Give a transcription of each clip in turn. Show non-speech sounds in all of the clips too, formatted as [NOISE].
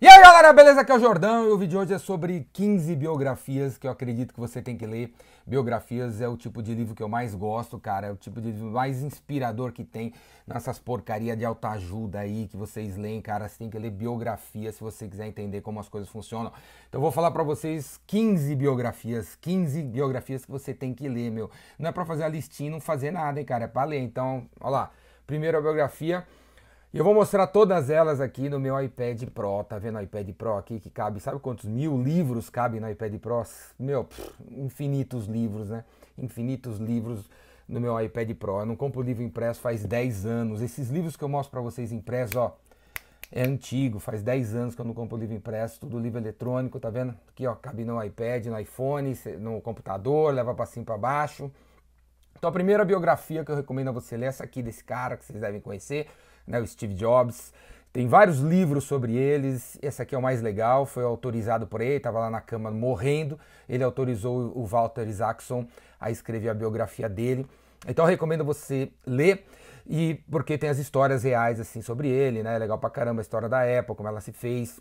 E aí galera, beleza? Aqui é o Jordão e o vídeo de hoje é sobre 15 biografias que eu acredito que você tem que ler. Biografias é o tipo de livro que eu mais gosto, cara, é o tipo de livro mais inspirador que tem nessas porcaria de autoajuda aí que vocês leem, cara. Você tem que ler biografia se você quiser entender como as coisas funcionam. Então eu vou falar para vocês 15 biografias, 15 biografias que você tem que ler, meu. Não é para fazer a listinha não fazer nada, hein, cara, é para ler. Então, olha lá. Primeira biografia e eu vou mostrar todas elas aqui no meu iPad Pro. Tá vendo o iPad Pro aqui que cabe, sabe quantos mil livros cabem no iPad Pro? Meu, pff, infinitos livros, né? Infinitos livros no meu iPad Pro. Eu não compro livro impresso faz 10 anos. Esses livros que eu mostro para vocês impressos, ó, é antigo, faz 10 anos que eu não compro livro impresso, tudo livro eletrônico, tá vendo? Aqui, ó, cabe no iPad, no iPhone, no computador, leva para cima para baixo. Então a primeira biografia que eu recomendo a você ler é essa aqui desse cara que vocês devem conhecer né, o Steve Jobs. Tem vários livros sobre eles. Esse aqui é o mais legal, foi autorizado por ele, estava lá na cama morrendo. Ele autorizou o Walter Isaacson a escrever a biografia dele. Então eu recomendo você ler e porque tem as histórias reais assim sobre ele, né? É legal pra caramba a história da época, como ela se fez.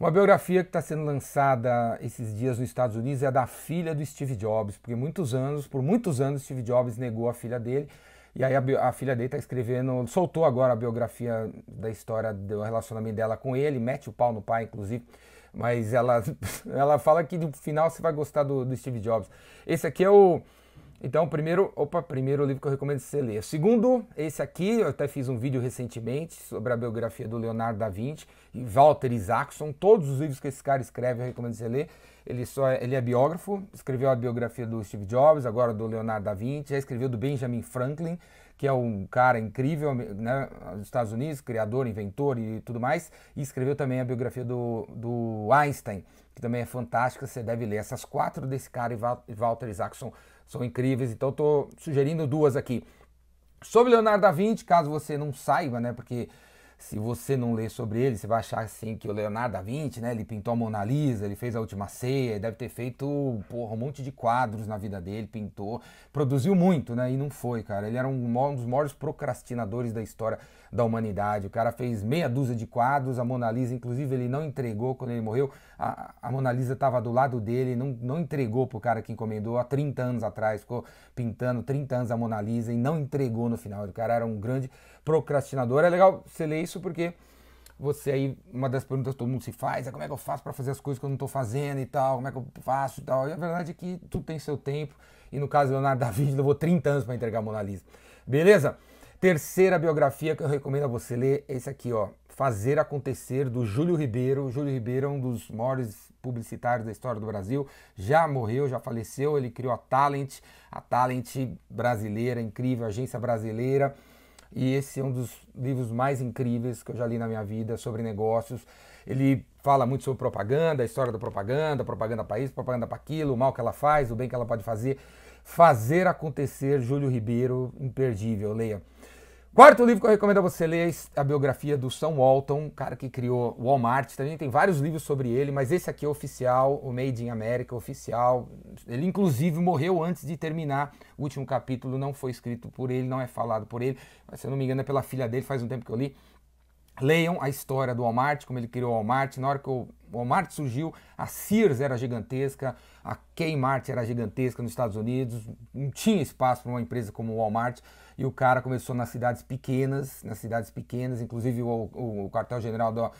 Uma biografia que está sendo lançada esses dias nos Estados Unidos é a da filha do Steve Jobs, porque muitos anos, por muitos anos, Steve Jobs negou a filha dele e aí a, a filha dele está escrevendo, soltou agora a biografia da história do relacionamento dela com ele, mete o pau no pai, inclusive. Mas ela, [LAUGHS] ela fala que no final você vai gostar do, do Steve Jobs. Esse aqui é o. Então, primeiro, opa, primeiro livro que eu recomendo você ler. Segundo, esse aqui, eu até fiz um vídeo recentemente sobre a biografia do Leonardo da Vinci e Walter Isaacson. Todos os livros que esse cara escreve eu recomendo você ler. Ele, só é, ele é biógrafo, escreveu a biografia do Steve Jobs, agora do Leonardo da Vinci, já escreveu do Benjamin Franklin, que é um cara incrível né, dos Estados Unidos, criador, inventor e tudo mais, e escreveu também a biografia do, do Einstein, que também é fantástica, você deve ler. Essas quatro desse cara e Walter Isaacson são incríveis, então estou sugerindo duas aqui. Sobre Leonardo da Vinci, caso você não saiba, né, porque se você não ler sobre ele, você vai achar assim que o Leonardo da Vinci, né, ele pintou a Mona Lisa, ele fez a Última Ceia, deve ter feito porra, um monte de quadros na vida dele, pintou, produziu muito, né, e não foi, cara. Ele era um dos maiores procrastinadores da história da humanidade. O cara fez meia dúzia de quadros, a Mona Lisa, inclusive, ele não entregou quando ele morreu. A, a Mona Lisa estava do lado dele, não, não entregou pro cara que encomendou há 30 anos atrás, ficou pintando 30 anos a Mona Lisa e não entregou no final. O cara era um grande procrastinador. É legal você ler isso porque você aí, uma das perguntas que todo mundo se faz é como é que eu faço para fazer as coisas que eu não estou fazendo e tal, como é que eu faço e tal. E a verdade é que tudo tem seu tempo. E no caso do Leonardo [LAUGHS] da Vinci, levou 30 anos para entregar a Mona Lisa. Beleza? Terceira biografia que eu recomendo a você ler, esse aqui, ó. Fazer Acontecer, do Júlio Ribeiro. Júlio Ribeiro é um dos maiores publicitários da história do Brasil. Já morreu, já faleceu. Ele criou a Talent, a Talent brasileira, incrível, agência brasileira. E esse é um dos livros mais incríveis que eu já li na minha vida sobre negócios. Ele fala muito sobre propaganda, a história da propaganda, propaganda para isso, propaganda para aquilo, o mal que ela faz, o bem que ela pode fazer. Fazer Acontecer, Júlio Ribeiro, imperdível, leia. Quarto livro que eu recomendo a você ler é a biografia do Sam Walton, cara que criou o Walmart. Também tem vários livros sobre ele, mas esse aqui é oficial, o Made in America oficial. Ele inclusive morreu antes de terminar o último capítulo, não foi escrito por ele, não é falado por ele, mas se eu não me engano é pela filha dele, faz um tempo que eu li. Leiam a história do Walmart, como ele criou o Walmart. Na hora que o Walmart surgiu, a Sears era gigantesca, a Kmart era gigantesca nos Estados Unidos, não tinha espaço para uma empresa como o Walmart. E o cara começou nas cidades pequenas, nas cidades pequenas, inclusive o, o, o quartel-general do,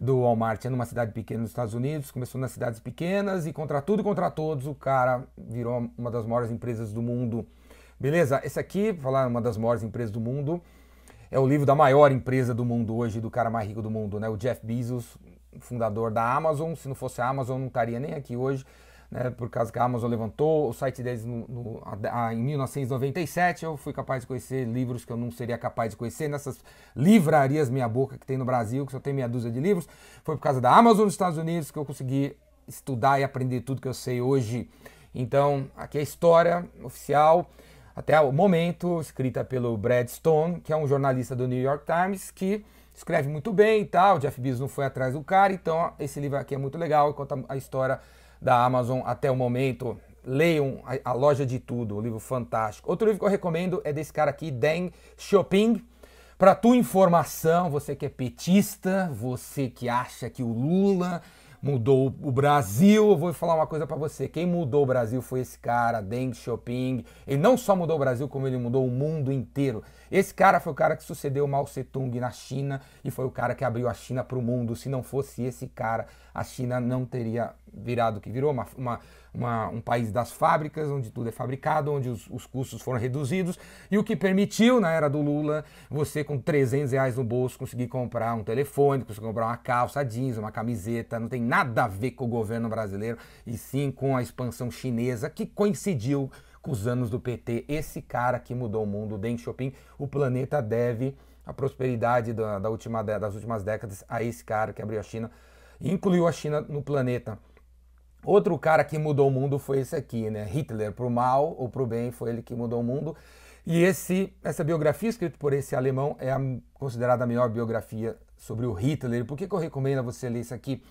do Walmart é numa cidade pequena nos Estados Unidos, começou nas cidades pequenas e contra tudo e contra todos o cara virou uma das maiores empresas do mundo. Beleza? Esse aqui, falar uma das maiores empresas do mundo, é o livro da maior empresa do mundo hoje, do cara mais rico do mundo, né? O Jeff Bezos, fundador da Amazon. Se não fosse a Amazon, não estaria nem aqui hoje, né? Por causa que a Amazon levantou o site deles no, no, a, a, em 1997. Eu fui capaz de conhecer livros que eu não seria capaz de conhecer nessas livrarias meia boca que tem no Brasil, que só tem meia dúzia de livros. Foi por causa da Amazon nos Estados Unidos que eu consegui estudar e aprender tudo que eu sei hoje. Então, aqui é a história oficial até o momento, escrita pelo Brad Stone, que é um jornalista do New York Times, que escreve muito bem e tal. O Jeff Bezos não foi atrás do cara, então esse livro aqui é muito legal, conta a história da Amazon até o momento. Leiam a, a Loja de Tudo, um livro fantástico. Outro livro que eu recomendo é desse cara aqui, Dan Xiaoping, Para tua informação, você que é petista, você que acha que o Lula mudou o Brasil, eu vou falar uma coisa para você. Quem mudou o Brasil foi esse cara, Deng Xiaoping. Ele não só mudou o Brasil, como ele mudou o mundo inteiro. Esse cara foi o cara que sucedeu Mao Tse Tung na China e foi o cara que abriu a China para o mundo. Se não fosse esse cara, a China não teria virado o que virou, uma, uma, uma, um país das fábricas, onde tudo é fabricado, onde os, os, custos foram reduzidos e o que permitiu, na era do Lula, você com 300 reais no bolso conseguir comprar um telefone, conseguir comprar uma calça jeans, uma camiseta, não tem nada a ver com o governo brasileiro e sim com a expansão chinesa que coincidiu com os anos do PT. Esse cara que mudou o mundo, Deng Xiaoping, o planeta deve a prosperidade da, da última, das últimas décadas a esse cara que abriu a China, incluiu a China no planeta. Outro cara que mudou o mundo foi esse aqui, né? Hitler, pro mal ou pro bem, foi ele que mudou o mundo. E esse, essa biografia escrita por esse alemão é a, considerada a melhor biografia sobre o Hitler. Por que, que eu recomendo a você ler isso aqui?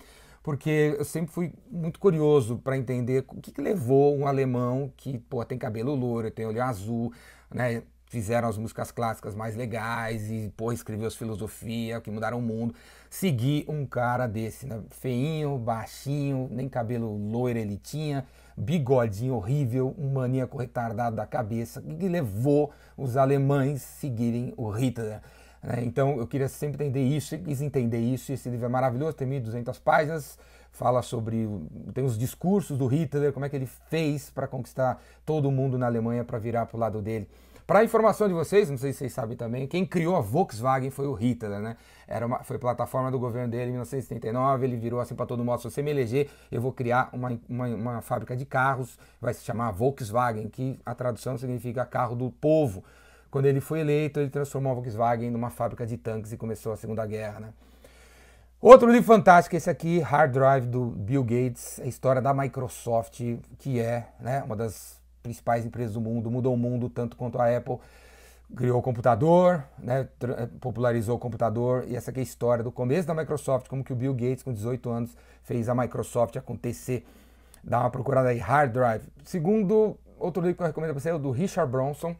Porque eu sempre fui muito curioso para entender o que, que, levou um alemão que pô, tem cabelo louro, tem olho azul, né? fizeram as músicas clássicas mais legais e pô, escreveu as filosofias que mudaram o mundo. Seguir um cara desse, né? Feinho, baixinho, nem cabelo loiro ele tinha, bigodinho horrível, um maníaco retardado da cabeça, que levou os alemães seguirem o Hitler. Né? Então eu queria sempre entender isso, quis entender isso. Esse livro é maravilhoso, tem 1.200 páginas, fala sobre. tem os discursos do Hitler, como é que ele fez para conquistar todo mundo na Alemanha para virar para o lado dele. Para informação de vocês, não sei se vocês sabem também, quem criou a Volkswagen foi o Hitler, né? Era uma, foi plataforma do governo dele em 1979, ele virou assim para todo mundo, se você me eleger, eu vou criar uma, uma, uma fábrica de carros, vai se chamar Volkswagen, que a tradução significa carro do povo. Quando ele foi eleito, ele transformou a Volkswagen numa fábrica de tanques e começou a Segunda Guerra, né? Outro livro fantástico, esse aqui, Hard Drive, do Bill Gates, a história da Microsoft, que é né, uma das principais empresas do mundo, mudou o mundo tanto quanto a Apple. Criou o computador, né, eh, popularizou o computador, e essa aqui é a história do começo da Microsoft, como que o Bill Gates, com 18 anos, fez a Microsoft acontecer. Dá uma procurada aí, Hard Drive. Segundo, outro livro que eu recomendo para você é o do Richard Bronson,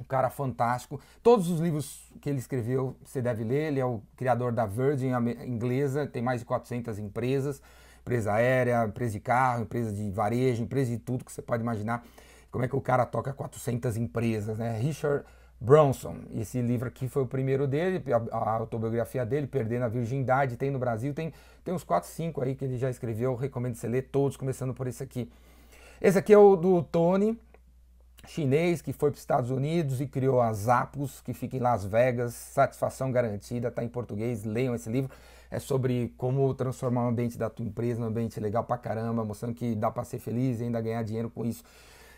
um cara fantástico. Todos os livros que ele escreveu você deve ler. Ele é o criador da Virgin inglesa, tem mais de 400 empresas empresa aérea, empresa de carro, empresa de varejo, empresa de tudo que você pode imaginar. Como é que o cara toca 400 empresas, né? Richard Bronson. Esse livro aqui foi o primeiro dele, a, autobiografia dele, Perdendo a Virgindade, tem no Brasil, tem, tem uns 4, 5 aí que ele já escreveu, recomendo você ler todos, começando por esse aqui. Esse aqui é o do Tony, chinês, que foi para os Estados Unidos e criou a Zappos, que fica em Las Vegas, satisfação garantida, está em português, leiam esse livro é sobre como transformar o ambiente da tua empresa num ambiente legal pra caramba, mostrando que dá para ser feliz e ainda ganhar dinheiro com isso.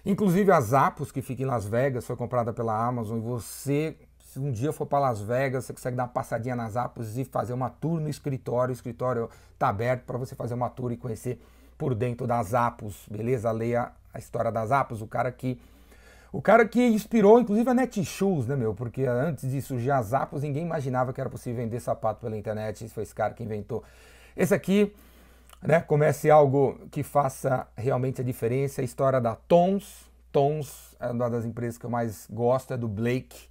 Inclusive a Zappos, que fica em Las Vegas, foi comprada pela Amazon e você, se um dia for para Las Vegas, você consegue dar uma passadinha nas Zappos e fazer uma tour no escritório. O escritório está aberto para você fazer uma tour e conhecer por dentro das Zappos, beleza? Leia a história das Zappos, o cara que o cara que inspirou, inclusive, a Netshoes, né, meu? Porque antes de surgir as Zappos, ninguém imaginava que era possível vender sapato pela internet. Esse foi esse cara que inventou. Esse aqui, né, comece algo que faça realmente a diferença. A história da Tons. Tons é uma das empresas que eu mais gosto, é do Blake.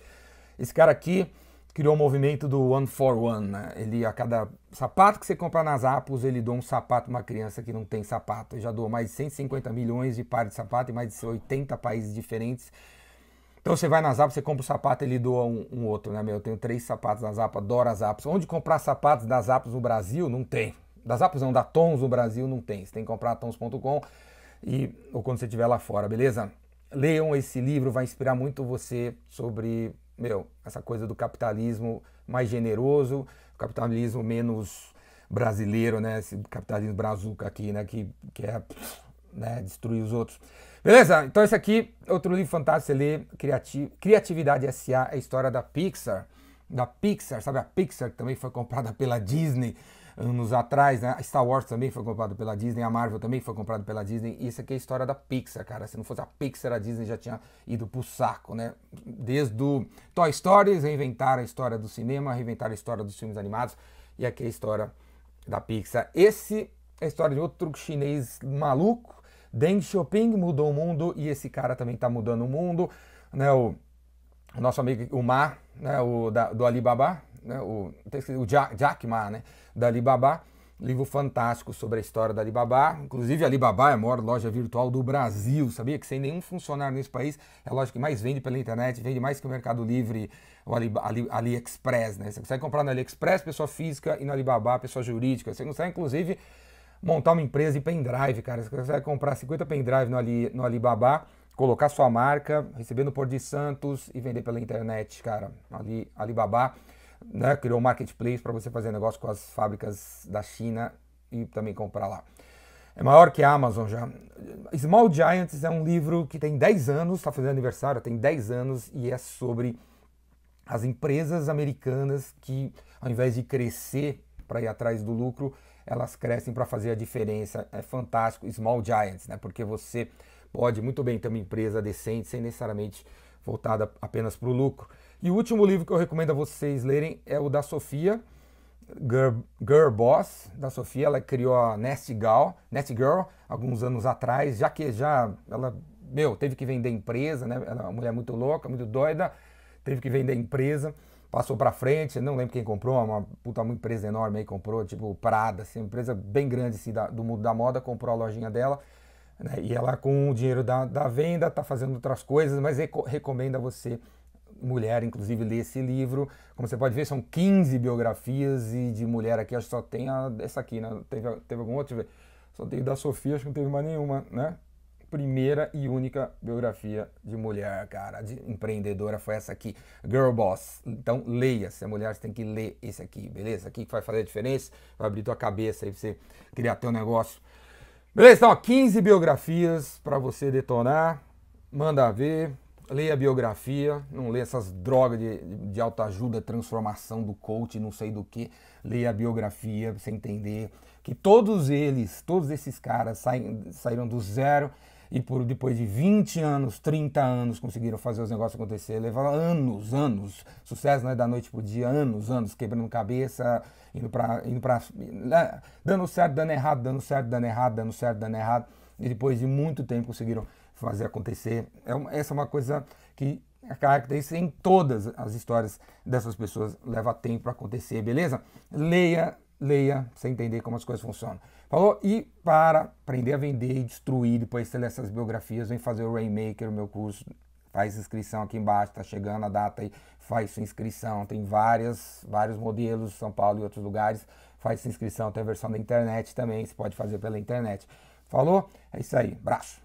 Esse cara aqui criou o um movimento do One for One. Né? Ele, a cada sapato que você comprar nas Apples, ele doa um sapato uma criança que não tem sapato. Ele já doou mais de 150 milhões de pares de sapato em mais de 80 países diferentes. Então você vai nas Apples, você compra um sapato, ele doa um, um, outro, né, meu? Eu tenho três sapatos nas Apples, adoro as Apples. Onde comprar sapatos das Apples no Brasil? Não tem. Das Apples não, da Tons no Brasil não tem. Você tem que comprar tons.com e ou quando você estiver lá fora, beleza? Leiam esse livro, vai inspirar muito você sobre meu, essa coisa do capitalismo mais generoso, capitalismo menos brasileiro, né? Esse capitalismo brazuca aqui, né? Que quer é, né? destruir os outros. Beleza? Então esse aqui, outro livro fantástico, você lê, Criati Criatividade S.A., é a história da Pixar. Da Pixar, sabe a Pixar que também foi comprada pela Disney anos atrás, né? A Star Wars também foi comprada pela Disney, a Marvel também foi comprada pela Disney. Isso aqui é a história da Pixar, cara. Se não fosse a Pixar, a Disney já tinha ido pro saco, né? Desde o Toy Story, reinventaram a história do cinema, reinventaram a história dos filmes animados. E aqui é a história da Pixar. Esse é a história de outro chinês maluco. Deng Xiaoping mudou o mundo e esse cara também tá mudando o mundo, né? O o nosso amigo o Mar, né, o da, do Alibaba, né, o, o Jack, Jack Ma, né, da Alibaba, livro fantástico sobre a história da Alibaba. Inclusive, a Alibaba é a maior loja virtual do Brasil. Sabia que sem nenhum funcionário nesse país é a loja que mais vende pela internet, vende mais que o Mercado Livre, o Ali, Ali, AliExpress. Né? Você consegue comprar no AliExpress, pessoa física, e no Alibaba, pessoa jurídica. Você consegue, inclusive, montar uma empresa de pendrive, cara. Você consegue comprar 50 pendrive no, Ali, no Alibaba, colocar sua marca, receber no Porto de Santos e vender pela internet, cara. Ali, Alibaba né, criou um marketplace para você fazer negócio com as fábricas da China e também comprar lá. É maior que a Amazon já. Small Giants é um livro que tem 10 anos, está fazendo aniversário, tem 10 anos e é sobre as empresas americanas que, ao invés de crescer para ir atrás do lucro, elas crescem para fazer a diferença. É fantástico. Small Giants, né? Porque você pode muito bem ter uma empresa decente sem necessariamente voltada apenas para o lucro. E o último livro que eu recomendo a vocês lerem é o da Sofia, Girl, Girl Boss, da Sofia. Ela criou a Nest Girl, Nest Girl alguns anos atrás, já que já ela, meu, teve que vender empresa, né? Ela é uma mulher muito louca, muito doida, teve que vender empresa, passou para frente, não lembro quem comprou, uma puta uma empresa enorme aí comprou, tipo Prada, assim, uma empresa bem grande assim, da, do mundo da moda, comprou a lojinha dela. Né? E ela, com o dinheiro da, da venda, está fazendo outras coisas, mas reco recomenda você mulher, inclusive, ler esse livro. Como você pode ver, são 15 biografias e de mulher aqui, acho que só tem a, essa aqui, né? Teve, teve algum outro? Só tem da Sofia, acho que não teve mais nenhuma, né? Primeira e única biografia de mulher, cara, de empreendedora foi essa aqui, Girl Boss. Então leia, se é mulher, você tem que ler esse aqui, beleza? Aqui que vai fazer a diferença, vai abrir tua cabeça aí pra você criar teu negócio. Beleza? Então, ó, 15 biografias para você detonar. Manda ver, leia a biografia, não leia essas drogas de, de autoajuda, transformação do coach, não sei do que. Leia a biografia pra você entender que todos eles, todos esses caras saem, saíram do zero e por depois de 20 anos, 30 anos conseguiram fazer os negócios acontecer. Levaram anos, anos. Sucesso não é da noite pro dia, anos, anos, quebrando cabeça, indo para indo pra, né, dando certo, dando errado, dando certo, dando errado, dando certo, dando errado. E depois de muito tempo conseguiram fazer acontecer. É uma, essa é uma coisa que é característica em todas as histórias dessas pessoas. Leva tempo para acontecer, beleza? Leia, leia, você entender como as coisas funcionam. Falou? E para aprender a vender e destruir, depois de ler essas biografias, vem fazer o Rainmaker, o meu curso. Faz inscrição aqui embaixo, tá chegando a data aí, faz sua inscrição. Tem várias, vários modelos, São Paulo e outros lugares. Faz sua inscrição, tem a versão da internet também, você pode fazer pela internet. Falou? É isso aí, braço.